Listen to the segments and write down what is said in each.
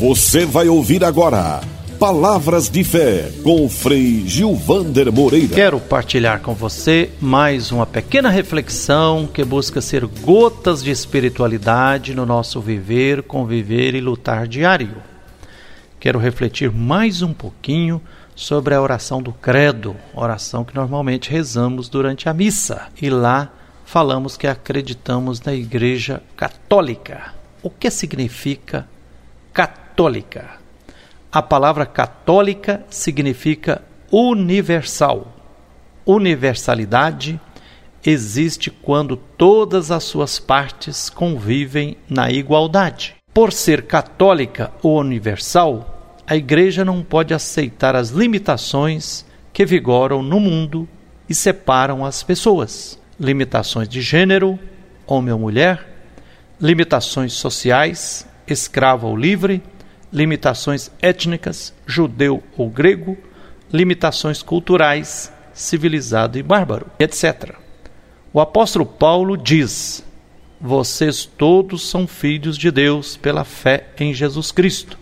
Você vai ouvir agora Palavras de Fé com Frei Gilvander Moreira. Quero partilhar com você mais uma pequena reflexão que busca ser gotas de espiritualidade no nosso viver, conviver e lutar diário. Quero refletir mais um pouquinho sobre a oração do Credo, oração que normalmente rezamos durante a missa. E lá falamos que acreditamos na Igreja Católica. O que significa católica? A palavra católica significa universal. Universalidade existe quando todas as suas partes convivem na igualdade. Por ser católica ou universal, a Igreja não pode aceitar as limitações que vigoram no mundo e separam as pessoas limitações de gênero, homem ou mulher, limitações sociais, escravo ou livre, limitações étnicas, judeu ou grego, limitações culturais, civilizado e bárbaro, etc. O apóstolo Paulo diz: Vocês todos são filhos de Deus pela fé em Jesus Cristo,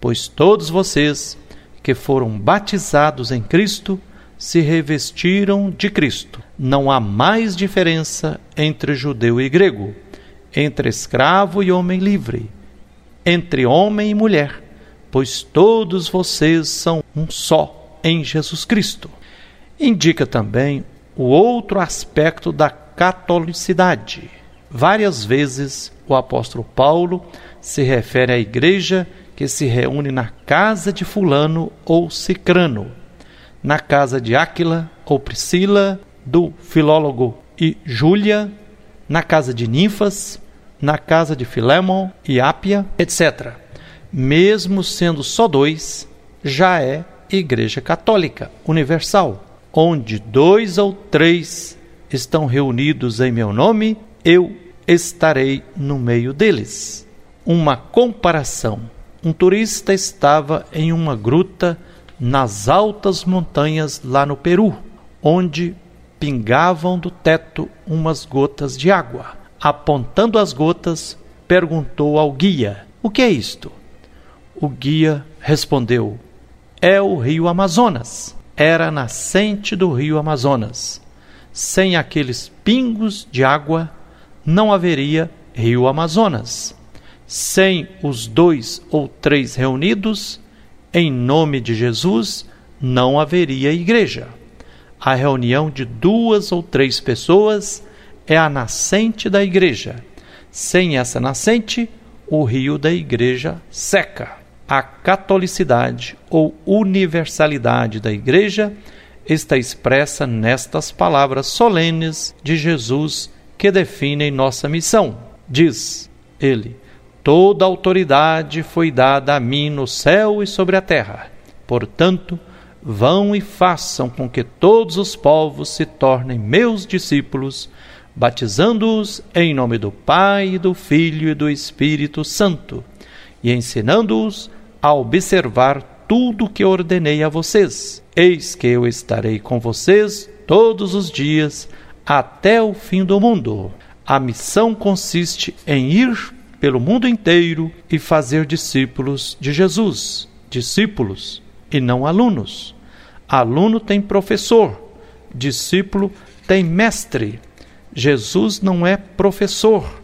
pois todos vocês que foram batizados em Cristo se revestiram de Cristo. Não há mais diferença entre judeu e grego, entre escravo e homem livre, entre homem e mulher, pois todos vocês são um só em Jesus Cristo. Indica também o outro aspecto da catolicidade. Várias vezes o apóstolo Paulo se refere à igreja que se reúne na casa de Fulano ou Cicrano na casa de Áquila ou Priscila, do filólogo e Júlia, na casa de Ninfas, na casa de Filémon e Ápia, etc. Mesmo sendo só dois, já é Igreja Católica Universal, onde dois ou três estão reunidos em meu nome, eu estarei no meio deles. Uma comparação: um turista estava em uma gruta nas altas montanhas lá no Peru, onde pingavam do teto umas gotas de água. Apontando as gotas, perguntou ao guia: O que é isto? O guia respondeu: É o rio Amazonas. Era a nascente do rio Amazonas. Sem aqueles pingos de água, não haveria rio Amazonas. Sem os dois ou três reunidos, em nome de Jesus, não haveria igreja. A reunião de duas ou três pessoas é a nascente da igreja. Sem essa nascente, o rio da igreja seca. A catolicidade ou universalidade da igreja está expressa nestas palavras solenes de Jesus que definem nossa missão. Diz ele: Toda autoridade foi dada a mim no céu e sobre a terra. Portanto, vão e façam com que todos os povos se tornem meus discípulos, batizando-os em nome do Pai, do Filho e do Espírito Santo, e ensinando-os a observar tudo o que ordenei a vocês. Eis que eu estarei com vocês todos os dias até o fim do mundo. A missão consiste em ir pelo mundo inteiro e fazer discípulos de Jesus, discípulos e não alunos. Aluno tem professor, discípulo tem mestre. Jesus não é professor,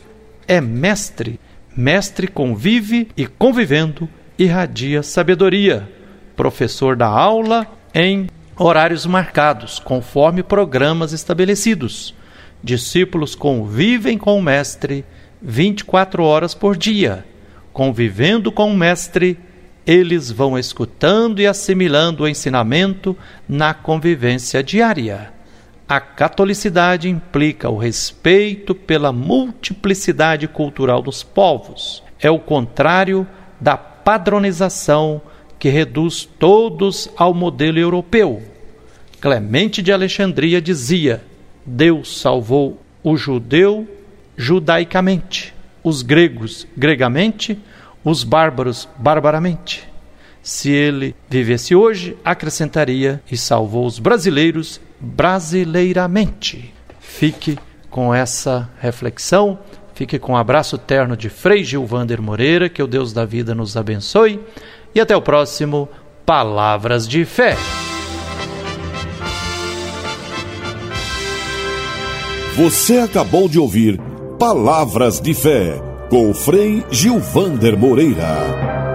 é mestre. Mestre convive e convivendo irradia sabedoria. Professor da aula em horários marcados, conforme programas estabelecidos. Discípulos convivem com o mestre 24 horas por dia. Convivendo com o Mestre, eles vão escutando e assimilando o ensinamento na convivência diária. A catolicidade implica o respeito pela multiplicidade cultural dos povos. É o contrário da padronização que reduz todos ao modelo europeu. Clemente de Alexandria dizia: Deus salvou o judeu judaicamente, os gregos gregamente, os bárbaros barbaramente. Se ele vivesse hoje, acrescentaria e salvou os brasileiros brasileiramente. Fique com essa reflexão, Fique com um abraço terno de Frei Gilvander Moreira, que o Deus da vida nos abençoe. E até o próximo Palavras de Fé. Você acabou de ouvir Palavras de Fé com Frei Gilvander Moreira.